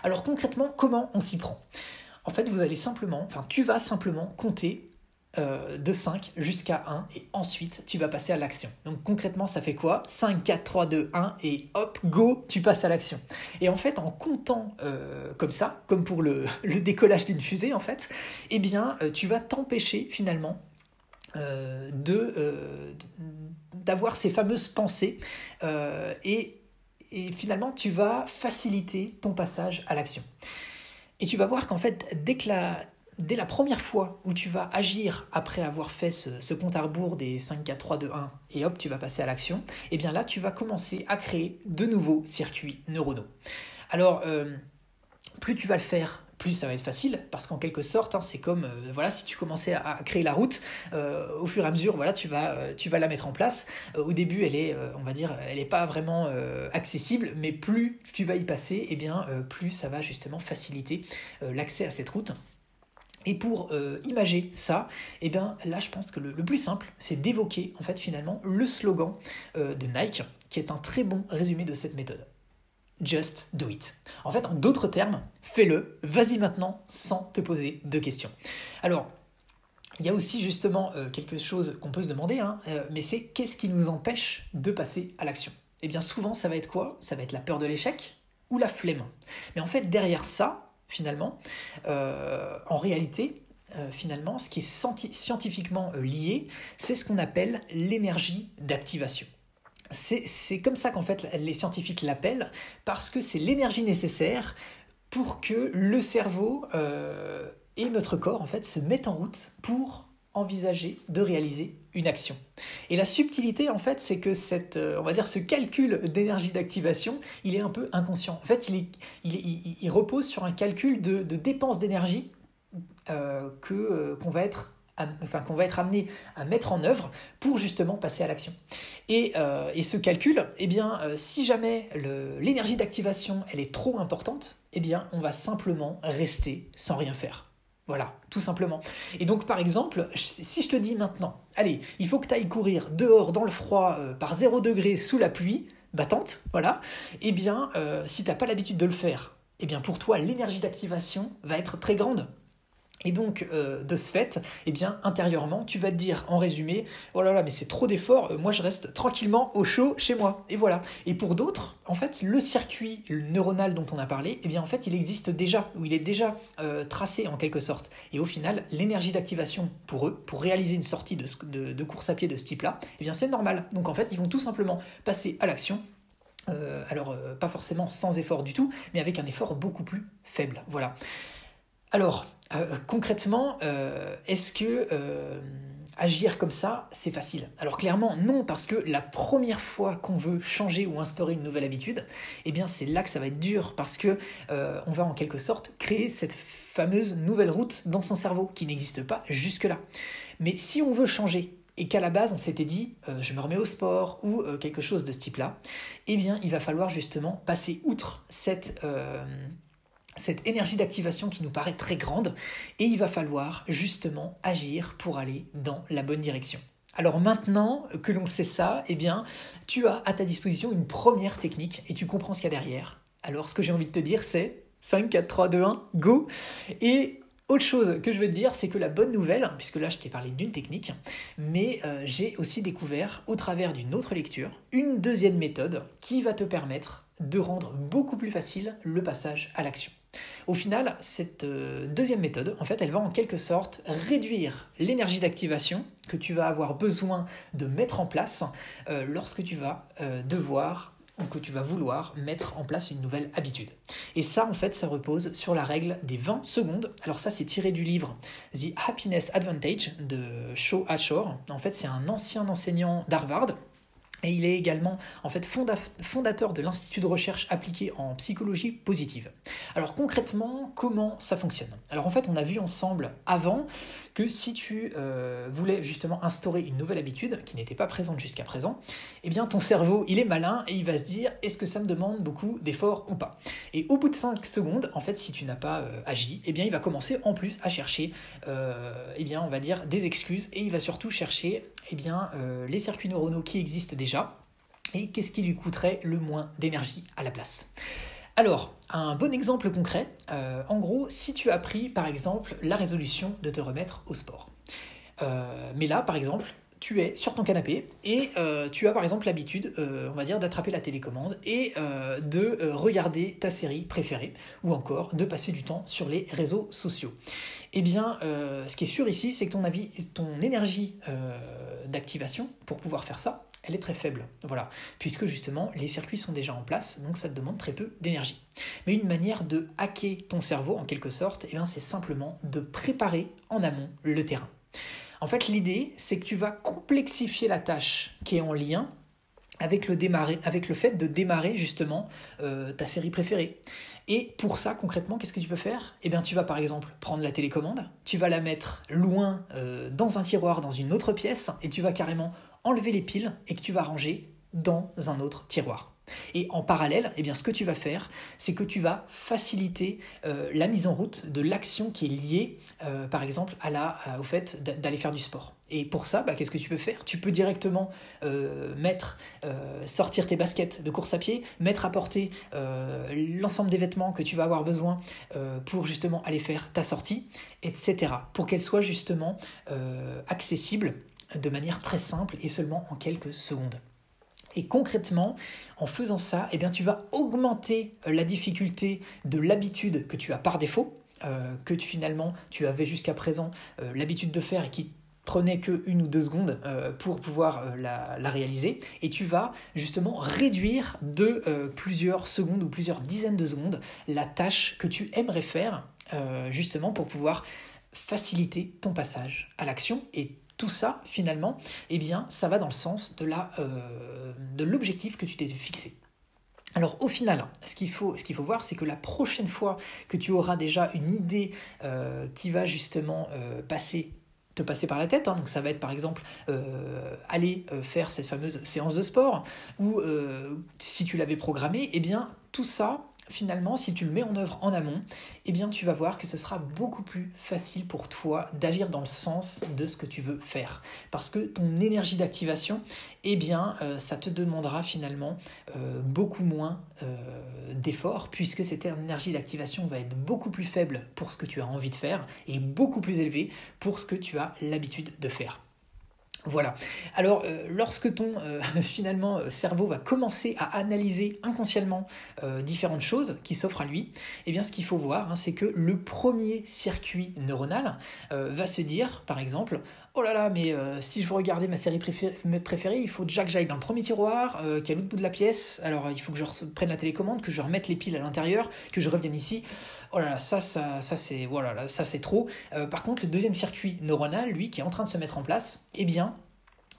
Speaker 2: Alors concrètement, comment on s'y prend? En fait, vous allez simplement, enfin tu vas simplement compter euh, de 5 jusqu'à 1 et ensuite tu vas passer à l'action. Donc concrètement ça fait quoi? 5, 4, 3, 2, 1 et hop, go, tu passes à l'action. Et en fait en comptant euh, comme ça, comme pour le, [laughs] décollage d'une fusée en fait, eh bien tu vas t'empêcher finalement de, d'avoir ces fameuses pensées euh, et, finalement tu vas faciliter ton passage à l'action. Et tu vas voir qu'en fait, dès, la, dès la première fois où tu vas agir après avoir fait ce, compte à rebours des 5, 4, 3, 2, 1 et hop, tu vas passer à l'action, et eh bien là, tu vas commencer à créer de nouveaux circuits neuronaux. Alors, euh, plus tu vas le faire plus ça va être facile parce qu'en quelque sorte hein, c'est comme euh, voilà si tu commençais à, créer la route euh, au fur et à mesure voilà tu vas euh, la mettre en place au début elle est on va dire elle n'est pas vraiment accessible mais plus tu vas y passer eh bien plus ça va justement faciliter l'accès à cette route Et pour imager ça, eh bien, là, je pense que le, plus simple, c'est d'évoquer en fait finalement le slogan de Nike, qui est un très bon résumé de cette méthode. Just do it. En fait, en d'autres termes, fais-le, vas-y maintenant, sans te poser de questions. Alors, il y a aussi justement euh, quelque chose qu'on peut se demander, hein, mais c'est qu'est-ce qui nous empêche de passer à l'action? Eh bien, souvent, ça va être quoi? Ça va être la peur de l'échec ou la flemme. Mais en fait, derrière ça, finalement, euh, en réalité, euh, finalement, ce qui est scientifiquement euh, lié, c'est ce qu'on appelle l'énergie d'activation. C'est comme ça qu'en fait les scientifiques l'appellent, parce que c'est l'énergie nécessaire pour que le cerveau et notre corps en fait se mettent en route pour envisager de réaliser une action. Et la subtilité, en fait, c'est que cette, euh, on va dire, ce calcul d'énergie d'activation, il est un peu inconscient. En fait, il, est, il, repose sur un calcul de, dépenses d'énergie euh, que euh, qu'on va être enfin, qu'on va être amené à mettre en œuvre pour justement passer à l'action. Et, et, ce calcul, eh bien, si jamais l'énergie d'activation elle est trop importante, eh bien, on va simplement rester sans rien faire. Voilà, tout simplement. Et donc, par exemple, si je te dis maintenant, allez, il faut que tu ailles courir dehors dans le froid euh, par 0 degré sous la pluie battante, voilà, eh bien, euh, si tu n'as pas l'habitude de le faire, eh bien, pour toi, l'énergie d'activation va être très grande. Et donc, euh, de ce fait, eh bien, intérieurement, tu vas te dire, en résumé, oh là là, mais c'est trop d'efforts, euh, moi je reste tranquillement au chaud chez moi. Et voilà. Et pour d'autres, en fait, le circuit neuronal dont on a parlé, eh bien, en fait, il existe déjà, ou il est déjà euh, tracé en quelque sorte. Et au final, l'énergie d'activation pour eux, pour réaliser une sortie de, course à pied de ce type-là, eh bien, c'est normal. Donc, en fait, ils vont tout simplement passer à l'action alors, pas forcément sans effort du tout, mais avec un effort beaucoup plus faible. Voilà. Alors, euh, concrètement, euh, est-ce que euh, agir comme ça, c'est facile? Alors clairement, non, parce que la première fois qu'on veut changer ou instaurer une nouvelle habitude, eh bien c'est là que ça va être dur, parce que on va en quelque sorte créer cette fameuse nouvelle route dans son cerveau qui n'existe pas jusque-là. Mais si on veut changer et qu'à la base on s'était dit je me remets au sport ou quelque chose de ce type-là, eh bien il va falloir justement passer outre cette cette énergie d'activation qui nous paraît très grande, et il va falloir justement agir pour aller dans la bonne direction. Alors maintenant que l'on sait ça, eh bien, tu as à ta disposition une première technique et tu comprends ce qu'il y a derrière. Alors ce que j'ai envie de te dire, c'est 5, 4, 3, 2, 1, go Et autre chose que je veux te dire, c'est que la bonne nouvelle, puisque là je t'ai parlé d'une technique, mais euh, j'ai aussi découvert au travers d'une autre lecture une deuxième méthode qui va te permettre de rendre beaucoup plus facile le passage à l'action. Au final, cette euh, deuxième méthode, en fait, elle va en quelque sorte réduire l'énergie d'activation que tu vas avoir besoin de mettre en place euh, lorsque tu vas euh, devoir ou que tu vas vouloir mettre en place une nouvelle habitude. Et ça, en fait, ça repose sur la règle des 20 secondes. Alors ça, c'est tiré du livre The Happiness Advantage de Shaw Ashore. En fait, c'est un ancien enseignant d'Harvard et il est également en fait fondateur de l'Institut de recherche appliquée en psychologie positive. Alors concrètement, comment ça fonctionne? Alors en fait, on a vu ensemble avant que si tu euh, voulais justement instaurer une nouvelle habitude qui n'était pas présente jusqu'à présent, eh bien ton cerveau, il est malin et il va se dire est-ce que ça me demande beaucoup d'efforts ou pas? Et au bout de 5 secondes, en fait, si tu n'as pas euh, agi, eh bien il va commencer en plus à chercher euh, eh bien on va dire des excuses et il va surtout chercher eh euh, les circuits neuronaux qui existent déjà et qu'est-ce qui lui coûterait le moins d'énergie à la place? Alors, un bon exemple concret, euh, en gros, si tu as pris par exemple la résolution de te remettre au sport. Euh, mais là, par exemple, tu es sur ton canapé et tu as par exemple l'habitude, on va dire, d'attraper la télécommande et de regarder ta série préférée ou encore de passer du temps sur les réseaux sociaux. Eh bien, ce qui est sûr ici, c'est que ton, avis, ton énergie d'activation pour pouvoir faire ça, elle est très faible. Voilà, puisque justement les circuits sont déjà en place, donc ça te demande très peu d'énergie. Mais une manière de hacker ton cerveau en quelque sorte, eh c'est simplement de préparer en amont le terrain. En fait, l'idée, c'est que tu vas complexifier la tâche qui est en lien avec le, fait de démarrer justement euh, ta série préférée. Et pour ça, concrètement, qu'est-ce que tu peux faire? Eh bien, tu vas par exemple prendre la télécommande, tu vas la mettre loin euh, dans un tiroir, dans une autre pièce, et tu vas carrément enlever les piles et que tu vas ranger dans un autre tiroir. Et en parallèle, eh bien, ce que tu vas faire, c'est que tu vas faciliter euh, la mise en route de l'action qui est liée, euh, par exemple, au fait d'aller faire du sport. Et pour ça, bah, qu'est-ce que tu peux faire? Tu peux directement euh, mettre, sortir tes baskets de course à pied, mettre à portée l'ensemble des vêtements que tu vas avoir besoin pour justement aller faire ta sortie, etc. Pour qu'elle soit justement accessible de manière très simple et seulement en quelques secondes. Et concrètement, en faisant ça, eh tu vas augmenter euh, la difficulté de l'habitude que tu as par défaut, euh, que finalement tu avais jusqu'à présent euh, l'habitude de faire et qui prenait que une ou deux secondes pour pouvoir la, la, réaliser. Et tu vas justement réduire de plusieurs secondes ou plusieurs dizaines de secondes la tâche que tu aimerais faire justement pour pouvoir faciliter ton passage à l'action et tout ça, finalement, eh bien, ça va dans le sens de, euh, l'objectif que tu t'es fixé. Alors au final, ce qu'il faut, voir, c'est que la prochaine fois que tu auras déjà une idée euh, qui va justement euh, te passer par la tête, hein, donc ça va être par exemple aller faire cette fameuse séance de sport, ou si tu l'avais programmé, eh bien tout ça, finalement, si tu le mets en œuvre en amont, eh bien tu vas voir que ce sera beaucoup plus facile pour toi d'agir dans le sens de ce que tu veux faire. Parce que ton énergie d'activation, eh bien euh, ça te demandera finalement euh, beaucoup moins euh, d'efforts, puisque cette énergie d'activation va être beaucoup plus faible pour ce que tu as envie de faire et beaucoup plus élevée pour ce que tu as l'habitude de faire. Voilà. Alors, euh, lorsque ton euh, [laughs] finalement euh, cerveau va commencer à analyser inconsciemment différentes choses qui s'offrent à lui, eh bien, ce qu'il faut voir, hein, c'est que le premier circuit neuronal va se dire, par exemple, oh là là, mais si je veux regarder ma série préférée, il faut déjà que j'aille dans le premier tiroir, qui est à l'autre bout de la pièce. Alors, il faut que je prenne la télécommande, que je remette les piles à l'intérieur, que je revienne ici. Oh là là, ça, ça, ça c'est voilà, ça c'est trop. par contre, le deuxième circuit neuronal, lui, qui est en train de se mettre en place, eh bien,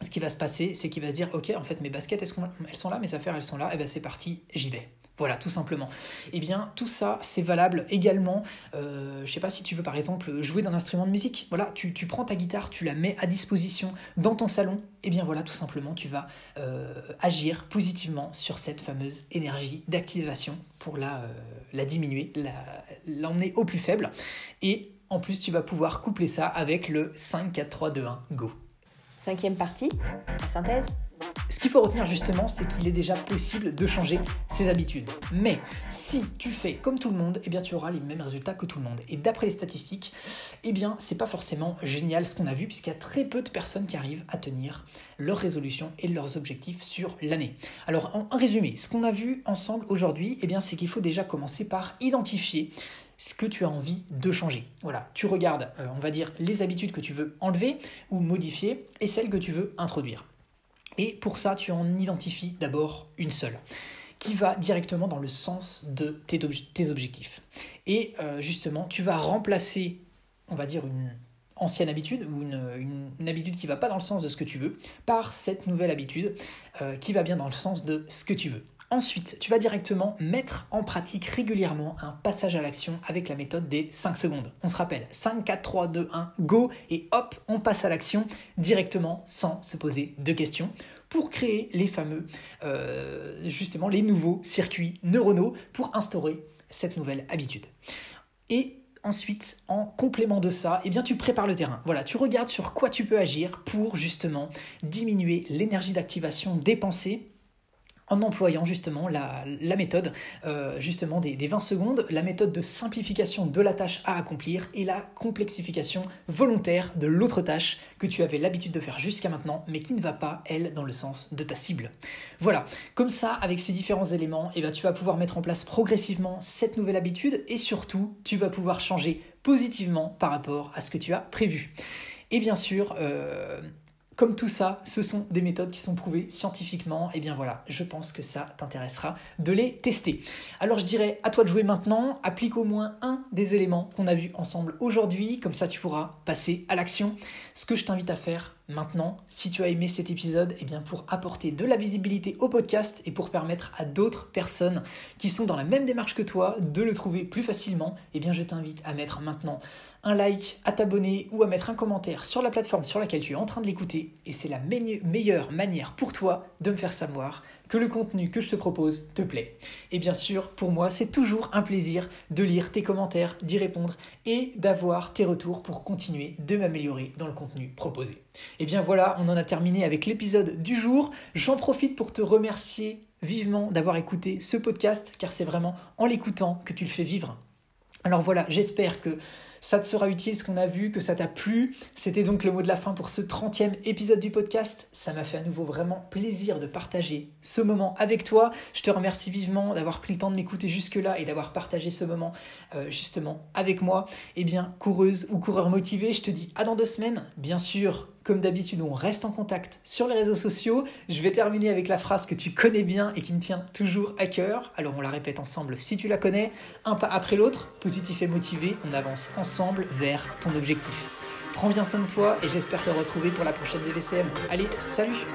Speaker 2: ce qui va se passer, c'est qu'il va se dire, ok, en fait, mes baskets, elles sont là, mes affaires, elles sont là, et eh bien c'est parti, j'y vais. Voilà, tout simplement. Eh bien, tout ça, c'est valable également. Euh, je sais pas si tu veux, par exemple, jouer d'un instrument de musique. Voilà, tu, prends ta guitare, tu la mets à disposition dans ton salon. Eh bien, voilà, tout simplement, tu vas euh, agir positivement sur cette fameuse énergie d'activation pour la, euh, la diminuer, l'emmener au plus faible. Et en plus, tu vas pouvoir coupler ça avec le 5, 4, 3, 2, 1, go.
Speaker 1: Cinquième partie, synthèse.
Speaker 2: Ce qu'il faut retenir justement, c'est qu'il est déjà possible de changer ses habitudes. Mais si tu fais comme tout le monde, eh bien tu auras les mêmes résultats que tout le monde. Et d'après les statistiques, eh bien c'est pas forcément génial ce qu'on a vu puisqu'il y a très peu de personnes qui arrivent à tenir leurs résolutions et leurs objectifs sur l'année. Alors en, résumé, ce qu'on a vu ensemble aujourd'hui, eh bien c'est qu'il faut déjà commencer par identifier ce que tu as envie de changer. Voilà, tu regardes, euh, on va dire, les habitudes que tu veux enlever ou modifier et celles que tu veux introduire. Et pour ça, tu en identifies d'abord une seule qui va directement dans le sens de tes, objectifs. Et euh, justement, tu vas remplacer, on va dire, une ancienne habitude ou une, habitude qui va pas dans le sens de ce que tu veux par cette nouvelle habitude euh, qui va bien dans le sens de ce que tu veux. Ensuite, tu vas directement mettre en pratique régulièrement un passage à l'action avec la méthode des 5 secondes. On se rappelle, 5, 4, 3, 2, 1, go, et hop, on passe à l'action directement sans se poser de questions pour créer les fameux, euh, justement, les nouveaux circuits neuronaux pour instaurer cette nouvelle habitude. Et ensuite, en complément de ça, eh bien, tu prépares le terrain. Voilà, tu regardes sur quoi tu peux agir pour justement diminuer l'énergie d'activation dépensée en employant justement la, méthode euh, justement des, 20 secondes, la méthode de simplification de la tâche à accomplir et la complexification volontaire de l'autre tâche que tu avais l'habitude de faire jusqu'à maintenant mais qui ne va pas, elle, dans le sens de ta cible. Voilà, comme ça, avec ces différents éléments, eh bien, tu vas pouvoir mettre en place progressivement cette nouvelle habitude et surtout, tu vas pouvoir changer positivement par rapport à ce que tu as prévu. Et bien sûr, euh, comme tout ça, ce sont des méthodes qui sont prouvées scientifiquement. Et eh bien voilà, je pense que ça t'intéressera de les tester. Alors je dirais à toi de jouer maintenant. Applique au moins un des éléments qu'on a vus ensemble aujourd'hui. Comme ça, tu pourras passer à l'action. Ce que je t'invite à faire maintenant, si tu as aimé cet épisode, et eh bien pour apporter de la visibilité au podcast et pour permettre à d'autres personnes qui sont dans la même démarche que toi de le trouver plus facilement, et eh bien je t'invite à mettre maintenant un like, à t'abonner ou à mettre un commentaire sur la plateforme sur laquelle tu es en train de l'écouter. Et c'est la meilleure manière pour toi de me faire savoir que le contenu que je te propose te plaît. Et bien sûr, pour moi, c'est toujours un plaisir de lire tes commentaires, d'y répondre et d'avoir tes retours pour continuer de m'améliorer dans le contenu proposé. Et bien voilà, on en a terminé avec l'épisode du jour. J'en profite pour te remercier vivement d'avoir écouté ce podcast car c'est vraiment en l'écoutant que tu le fais vivre. Alors voilà, j'espère que ça te sera utile ce qu'on a vu, que ça t'a plu. C'était donc le mot de la fin pour ce 30e épisode du podcast. Ça m'a fait à nouveau vraiment plaisir de partager ce moment avec toi. Je te remercie vivement d'avoir pris le temps de m'écouter jusque-là et d'avoir partagé ce moment euh, justement avec moi. Eh bien, coureuse ou coureur motivé, je te dis à dans deux semaines. Bien sûr, comme d'habitude, on reste en contact sur les réseaux sociaux. Je vais terminer avec la phrase que tu connais bien et qui me tient toujours à cœur. Alors on la répète ensemble si tu la connais. Un pas après l'autre, positif et motivé, on avance ensemble vers ton objectif. Prends bien soin de toi et j'espère te retrouver pour la prochaine ZVCM. Allez, salut.